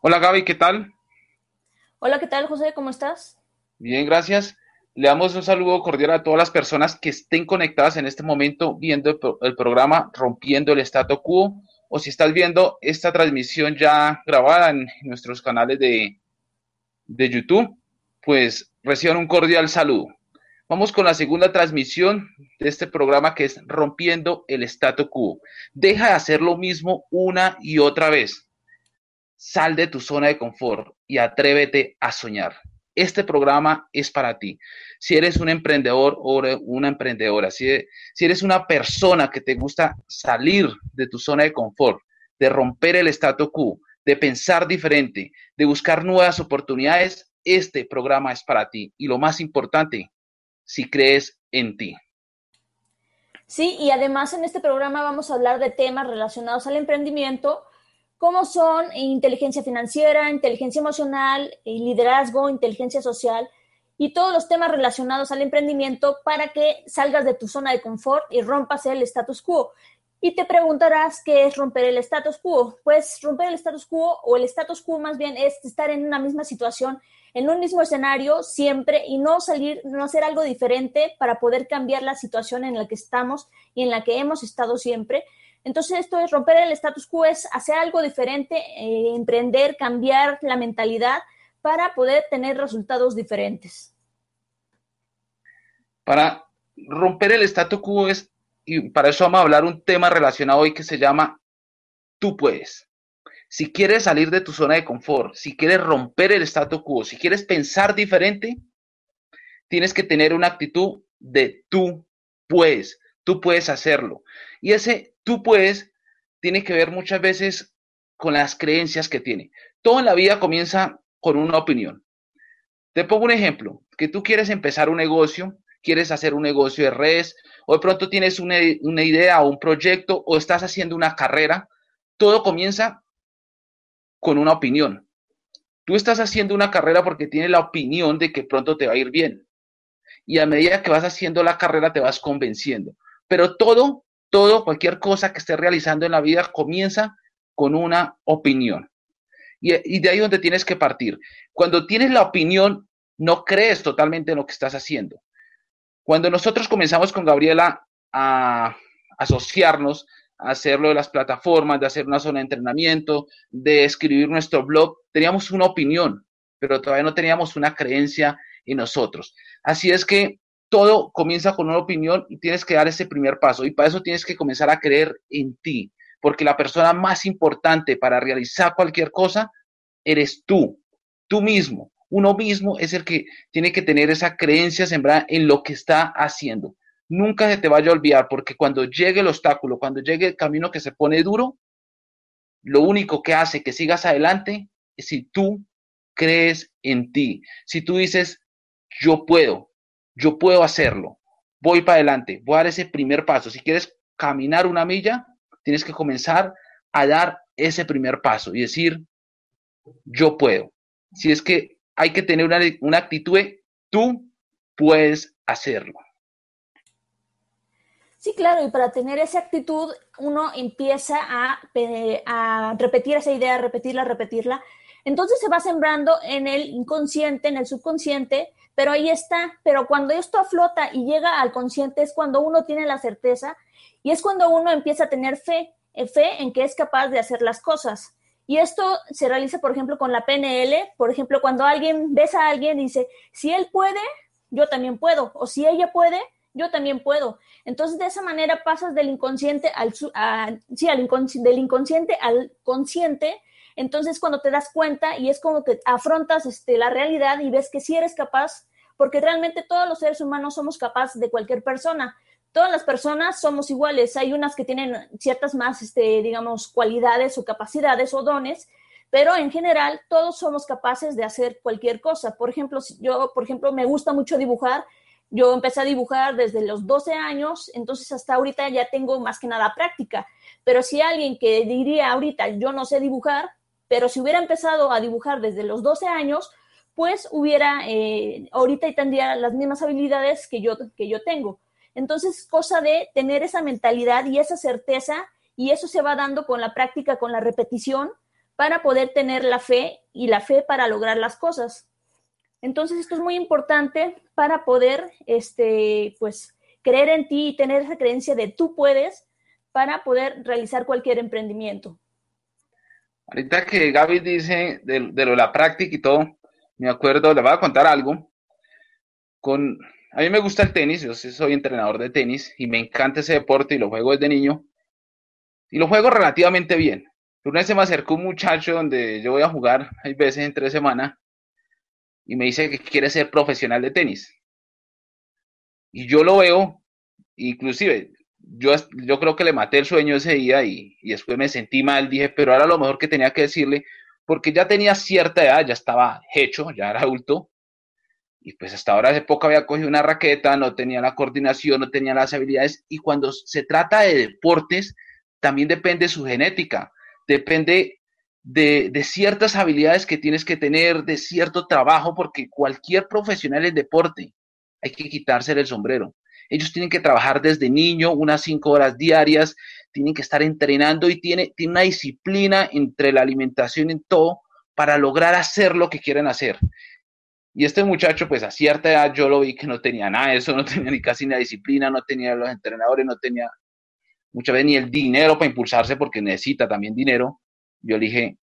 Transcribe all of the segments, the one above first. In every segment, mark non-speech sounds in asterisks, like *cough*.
Hola Gaby, ¿qué tal? Hola, ¿qué tal José? ¿Cómo estás? Bien, gracias. Le damos un saludo cordial a todas las personas que estén conectadas en este momento viendo el, programa Rompiendo el Stato Quo o si estás viendo esta transmisión ya grabada en nuestros canales de, de YouTube, pues reciban un cordial saludo. Vamos con la segunda transmisión de este programa que es Rompiendo el Stato Quo. Deja de hacer lo mismo una y otra vez. Sal de tu zona de confort y atrévete a soñar. Este programa es para ti. Si eres un emprendedor o una emprendedora, si, eres una persona que te gusta salir de tu zona de confort, de romper el status quo, de pensar diferente, de buscar nuevas oportunidades, este programa es para ti. Y lo más importante, si crees en ti. Sí, y además en este programa vamos a hablar de temas relacionados al emprendimiento, como son inteligencia financiera, inteligencia emocional, liderazgo, inteligencia social y todos los temas relacionados al emprendimiento para que salgas de tu zona de confort y rompas el status quo. Y te preguntarás qué es romper el status quo. Pues romper el status quo o el status quo más bien es estar en una misma situación en un mismo escenario siempre y no salir, no hacer algo diferente para poder cambiar la situación en la que estamos y en la que hemos estado siempre. Entonces, esto es romper el status quo, es hacer algo diferente, eh, emprender, cambiar la mentalidad para poder tener resultados diferentes. Para romper el status quo es, y para eso vamos a hablar un tema relacionado hoy que se llama Tú puedes. Si quieres salir de tu zona de confort, si quieres romper el status quo, si quieres pensar diferente, tienes que tener una actitud de tú puedes, tú puedes hacerlo. Y ese tú puedes tiene que ver muchas veces con las creencias que tiene. Todo en la vida comienza con una opinión. Te pongo un ejemplo, que tú quieres empezar un negocio, quieres hacer un negocio de redes, o de pronto tienes una, una idea o un proyecto, o estás haciendo una carrera, todo comienza con una opinión. Tú estás haciendo una carrera porque tienes la opinión de que pronto te va a ir bien. Y a medida que vas haciendo la carrera te vas convenciendo. Pero todo, todo, cualquier cosa que estés realizando en la vida comienza con una opinión. Y, de ahí donde tienes que partir. Cuando tienes la opinión, no crees totalmente en lo que estás haciendo. Cuando nosotros comenzamos con Gabriela a asociarnos, hacerlo de las plataformas, de hacer una zona de entrenamiento, de escribir nuestro blog, teníamos una opinión, pero todavía no teníamos una creencia en nosotros. Así es que todo comienza con una opinión y tienes que dar ese primer paso. Y para eso tienes que comenzar a creer en ti, porque la persona más importante para realizar cualquier cosa eres tú, tú mismo. Uno mismo es el que tiene que tener esa creencia sembrada en lo que está haciendo. Nunca se te vaya a olvidar, porque cuando llegue el obstáculo, cuando llegue el camino que se pone duro, lo único que hace que sigas adelante es si tú crees en ti, si tú dices, yo puedo, yo puedo hacerlo, voy para adelante, voy a dar ese primer paso. Si quieres caminar una milla, tienes que comenzar a dar ese primer paso y decir, yo puedo. Si es que hay que tener una, una actitud, tú puedes hacerlo. Sí, claro, y para tener esa actitud uno empieza a, a, repetir esa idea, repetirla, repetirla. Entonces se va sembrando en el inconsciente, en el subconsciente, pero ahí está. Pero cuando esto aflota y llega al consciente es cuando uno tiene la certeza y es cuando uno empieza a tener fe, eh, fe en que es capaz de hacer las cosas. Y esto se realiza, por ejemplo, con la PNL. Por ejemplo, cuando alguien ves a alguien y dice, si él puede, yo también puedo. O si ella puede, yo también puedo. Entonces, de esa manera pasas del inconsciente al, sí, al del inconsciente al consciente. Entonces, cuando te das cuenta y es como que afrontas este, la realidad y ves que sí eres capaz, porque realmente todos los seres humanos somos capaces de cualquier persona. Todas las personas somos iguales. Hay unas que tienen ciertas más, este, digamos, cualidades o capacidades o dones, pero en general todos somos capaces de hacer cualquier cosa. Por ejemplo, yo, por ejemplo, me gusta mucho dibujar yo empecé a dibujar desde los 12 años, entonces hasta ahorita ya tengo más que nada práctica. Pero si alguien que diría ahorita, yo no sé dibujar, pero si hubiera empezado a dibujar desde los 12 años, pues hubiera, eh, ahorita tendría las mismas habilidades que yo, que yo tengo. Entonces, cosa de tener esa mentalidad y esa certeza, y eso se va dando con la práctica, con la repetición, para poder tener la fe y la fe para lograr las cosas. Entonces, esto es muy importante para poder, este, pues, creer en ti y tener esa creencia de tú puedes para poder realizar cualquier emprendimiento. Ahorita que Gaby dice de, lo de la práctica y todo, me acuerdo, le voy a contar algo. Con, a mí me gusta el tenis, yo soy entrenador de tenis y me encanta ese deporte y lo juego desde niño. Y lo juego relativamente bien. Una vez se me acercó un muchacho donde yo voy a jugar, hay veces en tres semanas, y me dice que quiere ser profesional de tenis. Y yo lo veo, inclusive, yo, yo creo que le maté el sueño ese día y, y después me sentí mal, dije, pero ahora lo mejor que tenía que decirle, porque ya tenía cierta edad, ya estaba hecho, ya era adulto, y pues hasta ahora hace poco había cogido una raqueta, no tenía la coordinación, no tenía las habilidades, y cuando se trata de deportes, también depende de su genética, depende de, de, ciertas habilidades que tienes que tener, de cierto trabajo, porque cualquier profesional en deporte hay que quitarse el sombrero. Ellos tienen que trabajar desde niño, unas cinco horas diarias, tienen que estar entrenando y tiene, tiene una disciplina entre la alimentación y todo para lograr hacer lo que quieren hacer. Y este muchacho, pues a cierta edad yo lo vi que no tenía nada de eso, *laughs* no tenía ni casi ni la disciplina, no tenía los entrenadores, no tenía muchas veces ni el dinero para impulsarse porque necesita también dinero. Yo le dije,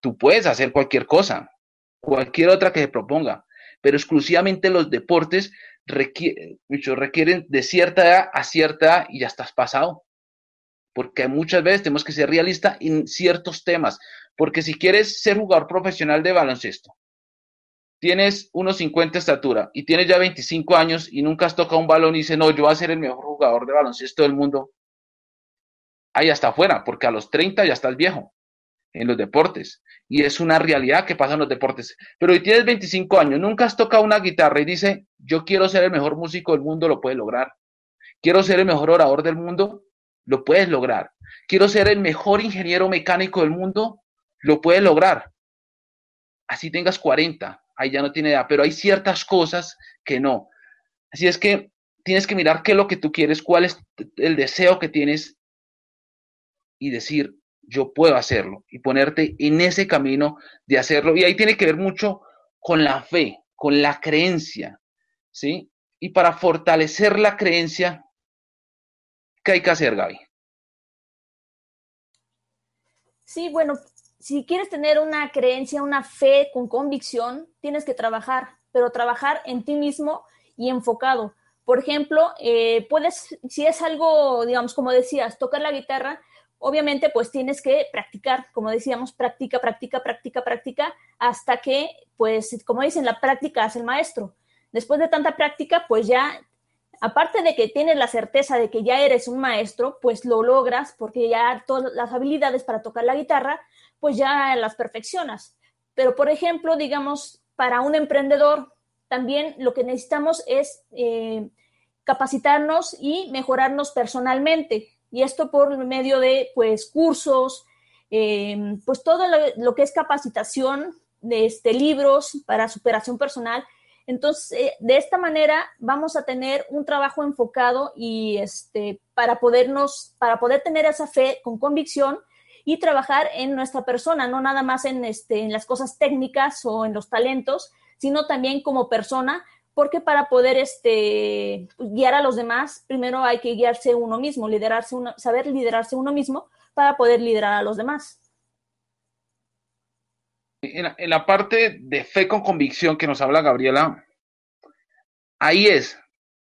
tú puedes hacer cualquier cosa, cualquier otra que se proponga, pero exclusivamente los deportes requieren de cierta edad a cierta edad y ya estás pasado. Porque muchas veces tenemos que ser realistas en ciertos temas. Porque si quieres ser jugador profesional de baloncesto, tienes unos 50 estatura y tienes ya 25 años y nunca has tocado un balón y dices, no, yo voy a ser el mejor jugador de baloncesto del mundo. Ahí hasta afuera, porque a los 30 ya estás viejo en los deportes. Y es una realidad que pasa en los deportes. Pero si tienes 25 años, nunca has tocado una guitarra y dice, yo quiero ser el mejor músico del mundo, lo puedes lograr. Quiero ser el mejor orador del mundo, lo puedes lograr. Quiero ser el mejor ingeniero mecánico del mundo, lo puedes lograr. Así tengas 40, ahí ya no tiene edad, pero hay ciertas cosas que no. Así es que tienes que mirar qué es lo que tú quieres, cuál es el deseo que tienes y decir, yo puedo hacerlo y ponerte en ese camino de hacerlo. Y ahí tiene que ver mucho con la fe, con la creencia, ¿sí? Y para fortalecer la creencia, ¿qué hay que hacer, Gaby? Sí, bueno, si quieres tener una creencia, una fe con convicción, tienes que trabajar, pero trabajar en ti mismo y enfocado. Por ejemplo, eh, puedes, si es algo, digamos, como decías, tocar la guitarra, obviamente pues tienes que practicar, como decíamos, práctica, práctica, práctica, práctica, hasta que, pues, como dicen, la práctica hace el maestro. Después de tanta práctica, pues ya, aparte de que tienes la certeza de que ya eres un maestro, pues lo logras porque ya todas las habilidades para tocar la guitarra, pues ya las perfeccionas. Pero, por ejemplo, digamos, para un emprendedor, también lo que necesitamos es eh, capacitarnos y mejorarnos personalmente y esto por medio de pues cursos, eh, pues todo lo, que es capacitación de este, libros para superación personal. Entonces, eh, de esta manera vamos a tener un trabajo enfocado y este, para podernos, para poder tener esa fe con convicción y trabajar en nuestra persona, no nada más en, este, en las cosas técnicas o en los talentos, sino también como persona, porque para poder este, guiar a los demás, primero hay que guiarse uno mismo, liderarse uno, saber liderarse uno mismo para poder liderar a los demás. En la, parte de fe con convicción que nos habla Gabriela, ahí es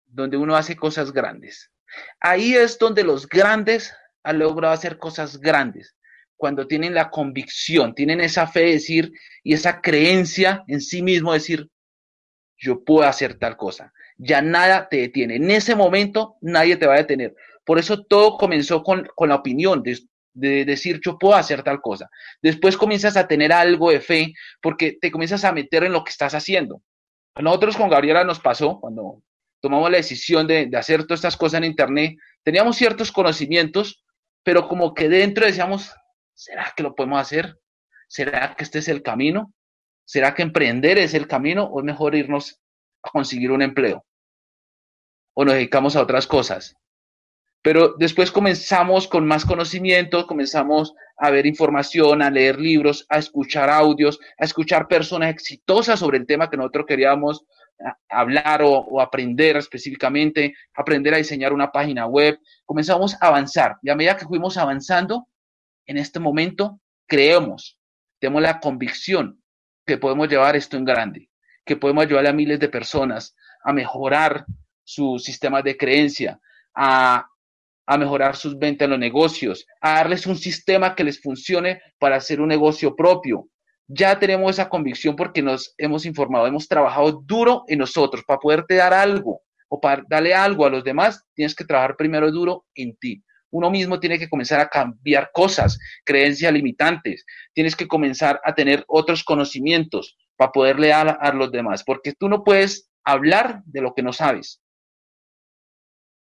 donde uno hace cosas grandes. Ahí es donde los grandes han logrado hacer cosas grandes. Cuando tienen la convicción, tienen esa fe de decir y esa creencia en sí mismo, decir, yo puedo hacer tal cosa. Ya nada te detiene. En ese momento nadie te va a detener. Por eso todo comenzó con, la opinión de, de, decir yo puedo hacer tal cosa. Después comienzas a tener algo de fe porque te comienzas a meter en lo que estás haciendo. Nosotros con Gabriela nos pasó cuando tomamos la decisión de, de hacer todas estas cosas en Internet. Teníamos ciertos conocimientos, pero como que dentro decíamos, ¿será que lo podemos hacer? ¿Será que este es el camino? ¿Será que emprender es el camino o es mejor irnos a conseguir un empleo? ¿O nos dedicamos a otras cosas? Pero después comenzamos con más conocimiento, comenzamos a ver información, a leer libros, a escuchar audios, a escuchar personas exitosas sobre el tema que nosotros queríamos hablar o, aprender específicamente, aprender a diseñar una página web. Comenzamos a avanzar y a medida que fuimos avanzando, en este momento creemos, tenemos la convicción que podemos llevar esto en grande, que podemos ayudar a miles de personas a mejorar sus sistemas de creencia, a, a mejorar sus ventas en los negocios, a darles un sistema que les funcione para hacer un negocio propio, ya tenemos esa convicción porque nos hemos informado, hemos trabajado duro en nosotros para poderte dar algo o para darle algo a los demás, tienes que trabajar primero duro en ti. Uno mismo tiene que comenzar a cambiar cosas, creencias limitantes, tienes que comenzar a tener otros conocimientos para poderle dar a los demás, porque tú no puedes hablar de lo que no sabes.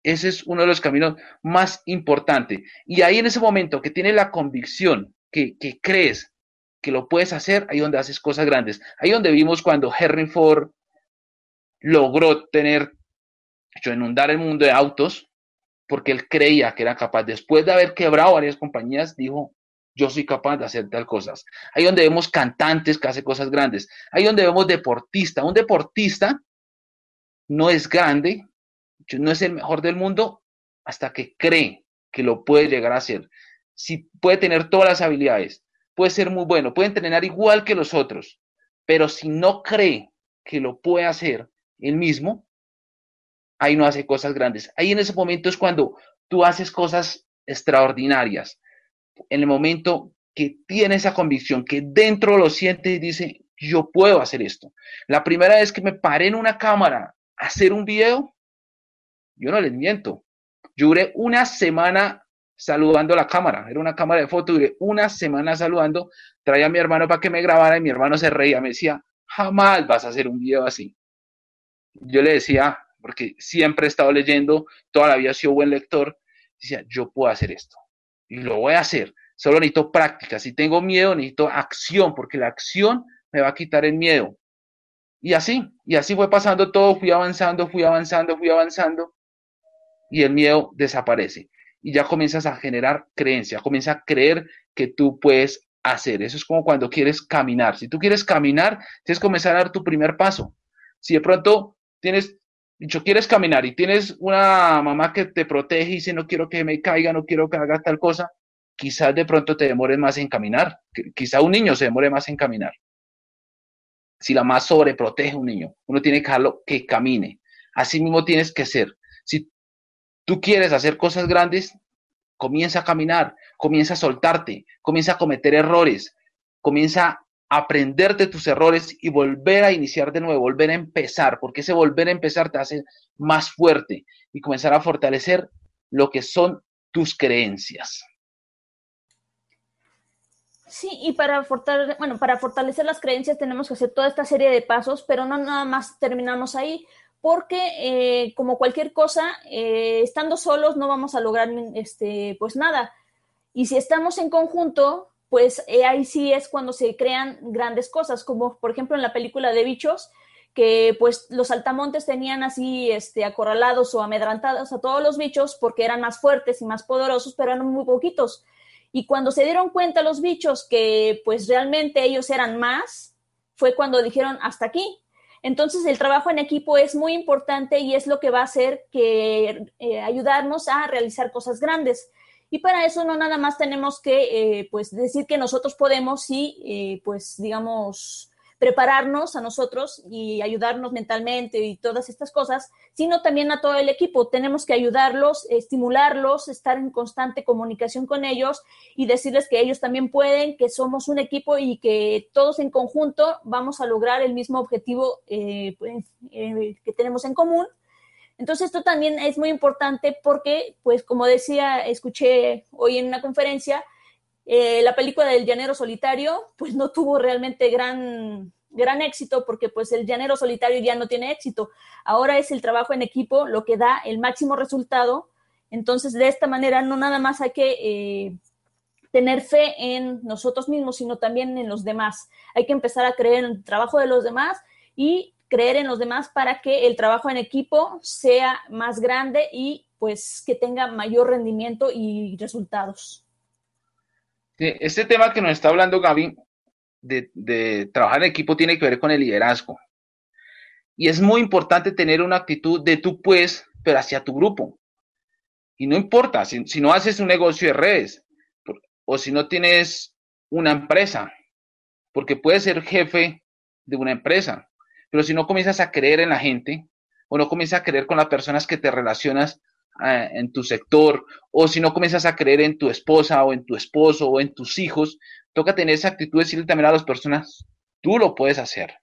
Ese es uno de los caminos más importantes. Y ahí en ese momento que tienes la convicción, que, crees que lo puedes hacer, ahí donde haces cosas grandes. Ahí donde vimos cuando Henry Ford logró tener, hecho, inundar el mundo de autos, porque él creía que era capaz. Después de haber quebrado varias compañías, dijo, yo soy capaz de hacer tal cosas. Ahí donde vemos cantantes que hacen cosas grandes. Ahí donde vemos deportista. Un deportista no es grande, no es el mejor del mundo hasta que cree que lo puede llegar a hacer. Si puede tener todas las habilidades, puede ser muy bueno, puede entrenar igual que los otros, pero si no cree que lo puede hacer él mismo, ahí no hace cosas grandes. Ahí en ese momento es cuando tú haces cosas extraordinarias. En el momento que tiene esa convicción, que dentro lo siente y dice, yo puedo hacer esto. La primera vez que me paré en una cámara a hacer un video, yo no les miento. Yo duré una semana saludando a la cámara. Era una cámara de foto, duré una semana saludando, traía a mi hermano para que me grabara y mi hermano se reía, me decía, jamás vas a hacer un video así. Yo le decía, porque siempre he estado leyendo, toda la vida he sido buen lector, decía, yo puedo hacer esto y lo voy a hacer. Solo necesito práctica. Si tengo miedo, necesito acción, porque la acción me va a quitar el miedo. Y así, y así fue pasando todo, fui avanzando, fui avanzando, fui avanzando, y el miedo desaparece y ya comienzas a generar creencia, comienzas a creer que tú puedes hacer. Eso es como cuando quieres caminar. Si tú quieres caminar, tienes que comenzar a dar tu primer paso. Si de pronto tienes, dicho, quieres caminar y tienes una mamá que te protege y dice, no quiero que me caiga, no quiero que haga tal cosa, quizás de pronto te demores más en caminar. Quizá un niño se demore más en caminar. Si la más sobreprotege a un niño, uno tiene que dejarlo que camine. Así mismo tienes que ser tú quieres hacer cosas grandes, comienza a caminar, comienza a soltarte, comienza a cometer errores, comienza a aprender de tus errores y volver a iniciar de nuevo, volver a empezar, porque ese volver a empezar te hace más fuerte y comenzar a fortalecer lo que son tus creencias. Sí, y para fortalecer, bueno, para fortalecer las creencias tenemos que hacer toda esta serie de pasos, pero no nada más terminamos ahí porque eh, como cualquier cosa, eh, estando solos no vamos a lograr este, pues nada. Y si estamos en conjunto, pues eh, ahí sí es cuando se crean grandes cosas, como por ejemplo en la película de bichos, que pues los altamontes tenían así este, acorralados o amedrantados a todos los bichos porque eran más fuertes y más poderosos, pero eran muy poquitos. Y cuando se dieron cuenta los bichos que pues realmente ellos eran más, fue cuando dijeron hasta aquí, entonces, el trabajo en equipo es muy importante y es lo que va a hacer que eh, ayudarnos a realizar cosas grandes. Y para eso no nada más tenemos que, eh, pues, decir que nosotros podemos y, eh, pues, digamos, prepararnos a nosotros y ayudarnos mentalmente y todas estas cosas, sino también a todo el equipo. Tenemos que ayudarlos, estimularlos, estar en constante comunicación con ellos y decirles que ellos también pueden, que somos un equipo y que todos en conjunto vamos a lograr el mismo objetivo eh, pues, eh, que tenemos en común. Entonces esto también es muy importante porque, pues como decía, escuché hoy en una conferencia, eh, la película del llanero solitario, pues no tuvo realmente gran, gran éxito porque pues el llanero solitario ya no tiene éxito. Ahora es el trabajo en equipo lo que da el máximo resultado. Entonces, de esta manera, no nada más hay que eh, tener fe en nosotros mismos, sino también en los demás. Hay que empezar a creer en el trabajo de los demás y creer en los demás para que el trabajo en equipo sea más grande y pues que tenga mayor rendimiento y resultados. Este tema que nos está hablando Gaby de, trabajar en equipo tiene que ver con el liderazgo. Y es muy importante tener una actitud de tú puedes, pero hacia tu grupo. Y no importa, si no haces un negocio de redes o si no tienes una empresa, porque puedes ser jefe de una empresa, pero si no comienzas a creer en la gente o no comienzas a creer con las personas que te relacionas eh, en tu sector, o si no comienzas a creer en tu esposa o en tu esposo o en tus hijos, toca tener esa actitud de decirle también a las personas, tú lo puedes hacer.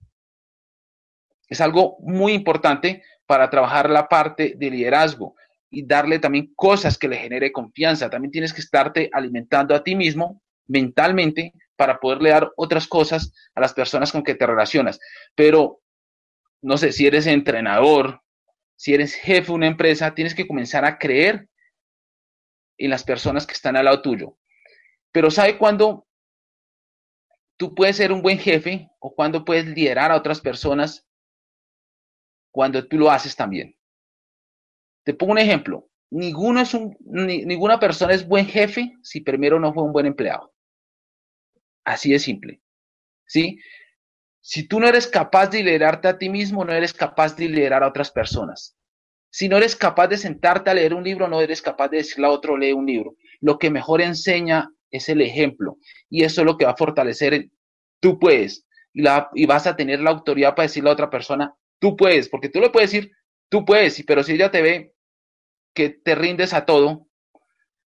Es algo muy importante para trabajar la parte de liderazgo y darle también cosas que le genere confianza. También tienes que estarte alimentando a ti mismo mentalmente para poderle dar otras cosas a las personas con que te relacionas. Pero, no sé, si eres entrenador, si eres jefe de una empresa, tienes que comenzar a creer en las personas que están al lado tuyo. Pero ¿sabe cuándo tú puedes ser un buen jefe o cuándo puedes liderar a otras personas cuando tú lo haces también. Te pongo un ejemplo. Ninguna persona es buen jefe si primero no fue un buen empleado. Así de simple. ¿Sí? Si tú no eres capaz de liderarte a ti mismo, no eres capaz de liderar a otras personas. Si no eres capaz de sentarte a leer un libro, no eres capaz de decirle a otro lee un libro. Lo que mejor enseña es el ejemplo. Y eso es lo que va a fortalecer. Tú puedes. Y, y vas a tener la autoridad para decirle a otra persona, Tú puedes, porque tú le puedes decir, tú puedes, pero si ella te ve que te rindes a todo,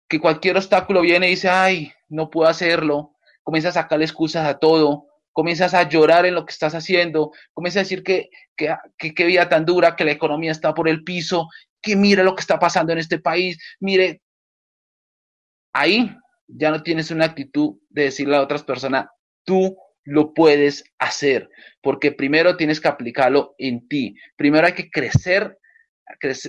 que cualquier obstáculo viene y dice, ay, no puedo hacerlo, comienzas a sacarle excusas a todo, comienzas a llorar en lo que estás haciendo, comienzas a decir que qué vida tan dura, que la economía está por el piso, que mire lo que está pasando en este país, mire, ahí ya no tienes una actitud de decirle a otras personas, tú lo puedes hacer, porque primero tienes que aplicarlo en ti. Primero hay que crecer,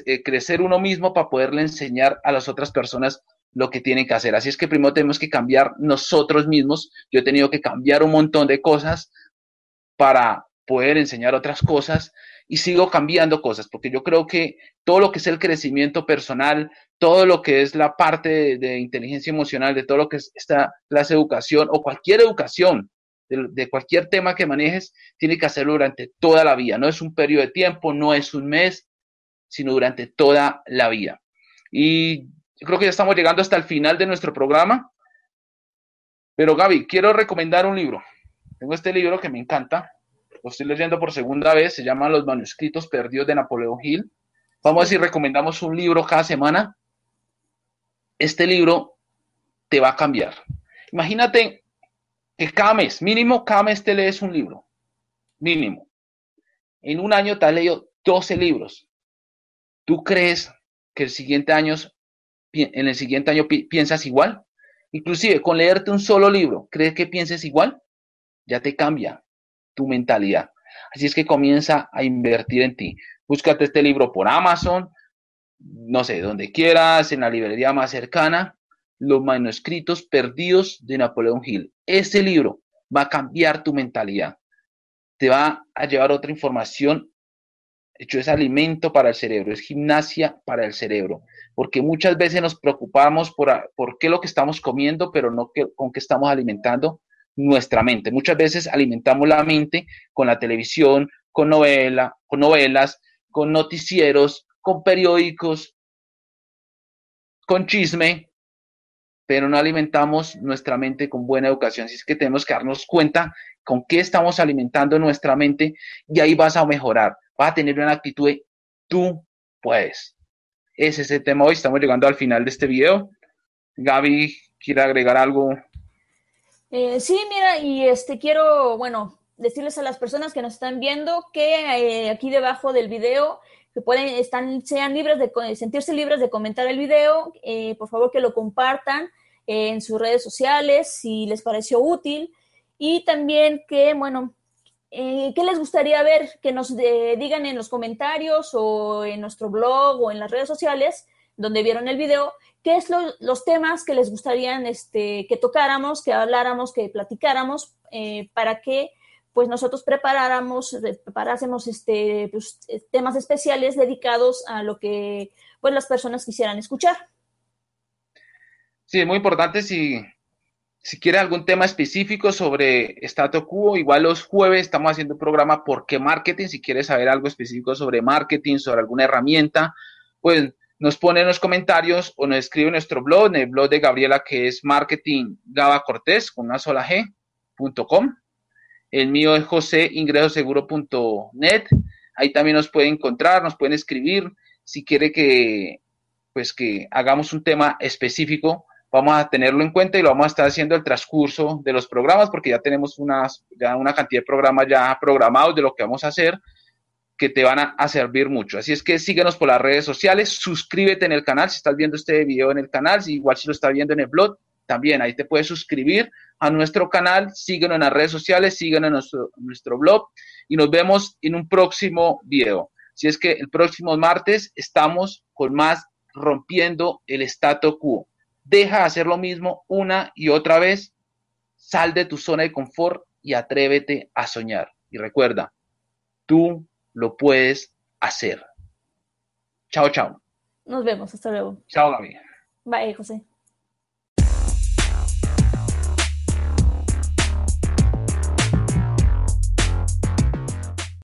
eh, crecer, uno mismo para poderle enseñar a las otras personas lo que tienen que hacer. Así es que primero tenemos que cambiar nosotros mismos. Yo he tenido que cambiar un montón de cosas para poder enseñar otras cosas y sigo cambiando cosas, porque yo creo que todo lo que es el crecimiento personal, todo lo que es la parte de, de inteligencia emocional, de todo lo que es esta clase de educación o cualquier educación, de, cualquier tema que manejes, tiene que hacerlo durante toda la vida. No es un periodo de tiempo, no es un mes, sino durante toda la vida. Y yo creo que ya estamos llegando hasta el final de nuestro programa. Pero Gaby, quiero recomendar un libro. Tengo este libro que me encanta. Lo estoy leyendo por segunda vez. Se llama Los manuscritos perdidos de Napoleón Hill. Vamos a decir, recomendamos un libro cada semana. Este libro te va a cambiar. Imagínate que cada mes, mínimo cada mes te lees un libro, mínimo. En un año te has leído 12 libros. ¿Tú crees que el siguiente año, en el siguiente año piensas igual? Inclusive con leerte un solo libro, ¿crees que pienses igual? Ya te cambia tu mentalidad. Así es que comienza a invertir en ti. Búscate este libro por Amazon, no sé, donde quieras, en la librería más cercana, los manuscritos perdidos de Napoleón Hill. Ese libro va a cambiar tu mentalidad. Te va a llevar otra información. Hecho, es alimento para el cerebro, es gimnasia para el cerebro. Porque muchas veces nos preocupamos por, por qué lo que estamos comiendo, pero no con qué estamos alimentando nuestra mente. Muchas veces alimentamos la mente con la televisión, con, novela, con novelas, con noticieros, con periódicos, con chisme, pero no alimentamos nuestra mente con buena educación. Así es que tenemos que darnos cuenta con qué estamos alimentando nuestra mente y ahí vas a mejorar. Vas a tener una actitud de tú puedes. Ese es el tema hoy. Estamos llegando al final de este video. Gaby, ¿quiere agregar algo? Eh, sí, mira, y este quiero, bueno, decirles a las personas que nos están viendo que eh, aquí debajo del video que pueden, están, sean libres de sentirse libres de comentar el video, eh, por favor que lo compartan en sus redes sociales si les pareció útil y también que, bueno, eh, ¿qué les gustaría ver? Que nos digan en los comentarios o en nuestro blog o en las redes sociales donde vieron el video, qué es los temas que les gustaría este, que tocáramos, que habláramos, que platicáramos, eh, para que pues nosotros preparáramos, preparásemos este, pues, temas especiales dedicados a lo que pues las personas quisieran escuchar. Sí, muy importante si, si quiere algún tema específico sobre status quo, igual los jueves estamos haciendo un programa ¿Por qué marketing? Si quiere saber algo específico sobre marketing, sobre alguna herramienta, pues nos pone en los comentarios o nos escribe en nuestro blog, en el blog de Gabriela que es marketing con una sola G.com. El mío es joseingresoseguro.net. Ahí también nos puede encontrar, nos pueden escribir si quiere que pues que hagamos un tema específico vamos a tenerlo en cuenta y lo vamos a estar haciendo el transcurso de los programas porque ya tenemos unas, ya una cantidad de programas ya programados de lo que vamos a hacer que te van a, servir mucho. Así es que síguenos por las redes sociales, suscríbete en el canal si estás viendo este video en el canal, igual si lo estás viendo en el blog, también ahí te puedes suscribir a nuestro canal, síguenos en las redes sociales, síguenos en nuestro, blog y nos vemos en un próximo video. Si es que el próximo martes estamos con más rompiendo el status quo. Deja de hacer lo mismo una y otra vez. Sal de tu zona de confort y atrévete a soñar. Y recuerda, tú lo puedes hacer. Chao, chao. Nos vemos, hasta luego. Chao, Gaby. Bye, José.